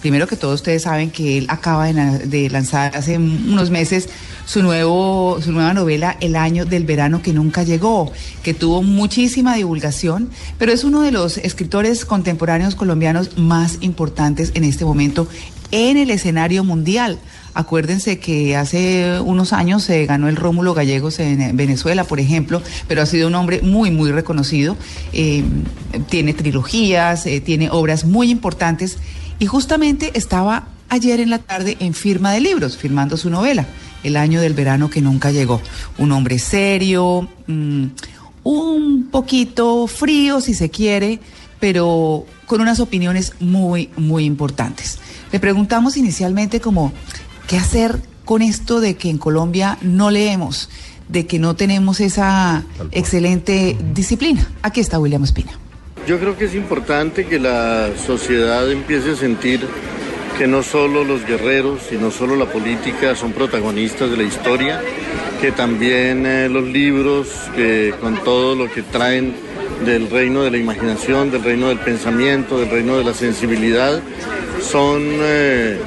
primero que todo ustedes saben que él acaba de, lanzar hace unos meses su, nuevo, su nueva novela El año del verano que nunca llegó, que tuvo muchísima divulgación, pero es uno de los escritores contemporáneos colombianos más importantes en este momento en el escenario mundial. Acuérdense que hace unos años se ganó el Rómulo Gallegos en Venezuela, por ejemplo, pero ha sido un hombre muy, muy reconocido. Eh, tiene trilogías, eh, tiene obras muy importantes y justamente estaba ayer en la tarde en firma de libros, firmando su novela, El año del verano que nunca llegó. Un hombre serio, mm, un poquito frío si se quiere, pero con unas opiniones muy, muy importantes. Le preguntamos inicialmente como, ¿qué hacer con esto de que en Colombia no leemos, de que no tenemos esa excelente disciplina? Aquí está William Espina. Yo creo que es importante que la sociedad empiece a sentir que no solo los guerreros y no solo la política son protagonistas de la historia, que también eh, los libros, que con todo lo que traen del reino de la imaginación, del reino del pensamiento, del reino de la sensibilidad, son eh,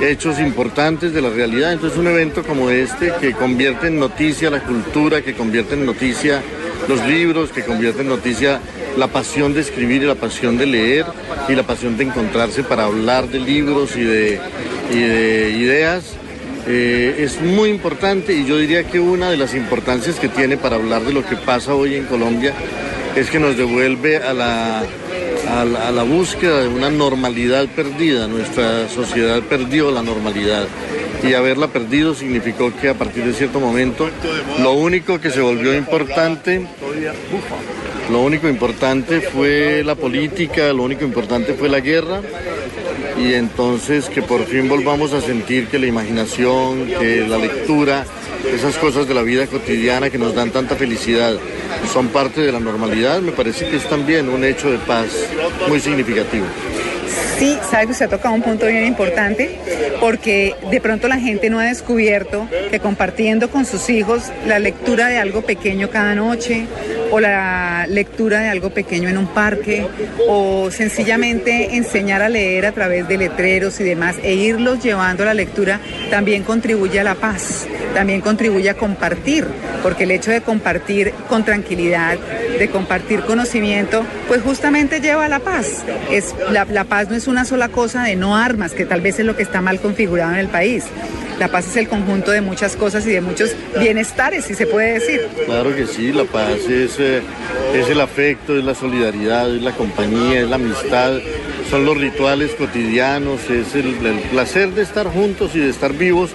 hechos importantes de la realidad. Entonces un evento como este que convierte en noticia la cultura, que convierte en noticia los libros, que convierte en noticia la pasión de escribir y la pasión de leer y la pasión de encontrarse para hablar de libros y de, ideas. eh, es muy importante y yo diría que una de las importancias que tiene para hablar de lo que pasa hoy en Colombia es que nos devuelve a la, a la búsqueda de una normalidad perdida. Nuestra sociedad perdió la normalidad y haberla perdido significó que a partir de cierto momento lo único que se volvió importante lo único importante fue la política, lo único importante fue la guerra y entonces que por fin volvamos a sentir que la imaginación, que la lectura, esas cosas de la vida cotidiana que nos dan tanta felicidad son parte de la normalidad, me parece que es también un hecho de paz muy significativo. Sí, sabe que usted ha tocado un punto bien importante, porque de pronto la gente no ha descubierto que compartiendo con sus hijos la lectura de algo pequeño cada noche, o la lectura de algo pequeño en un parque, o sencillamente enseñar a leer a través de letreros y demás, e irlos llevando a la lectura, también contribuye a la paz, también contribuye a compartir, porque el hecho de compartir con tranquilidad, de compartir conocimiento, pues justamente lleva a la paz. Es, la, la paz no es una sola cosa de no armas, que tal vez es lo que está mal configurado en el país. La paz es el conjunto de muchas cosas y de muchos bienestares, si se puede decir. Claro que sí, la paz es, eh, es el afecto, es la solidaridad, es la compañía, es la amistad, son los rituales cotidianos, es el, el placer de estar juntos y de estar vivos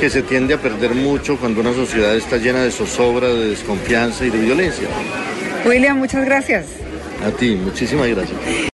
que se tiende a perder mucho cuando una sociedad está llena de zozobra, de desconfianza y de violencia. William, muchas gracias. A ti, muchísimas gracias.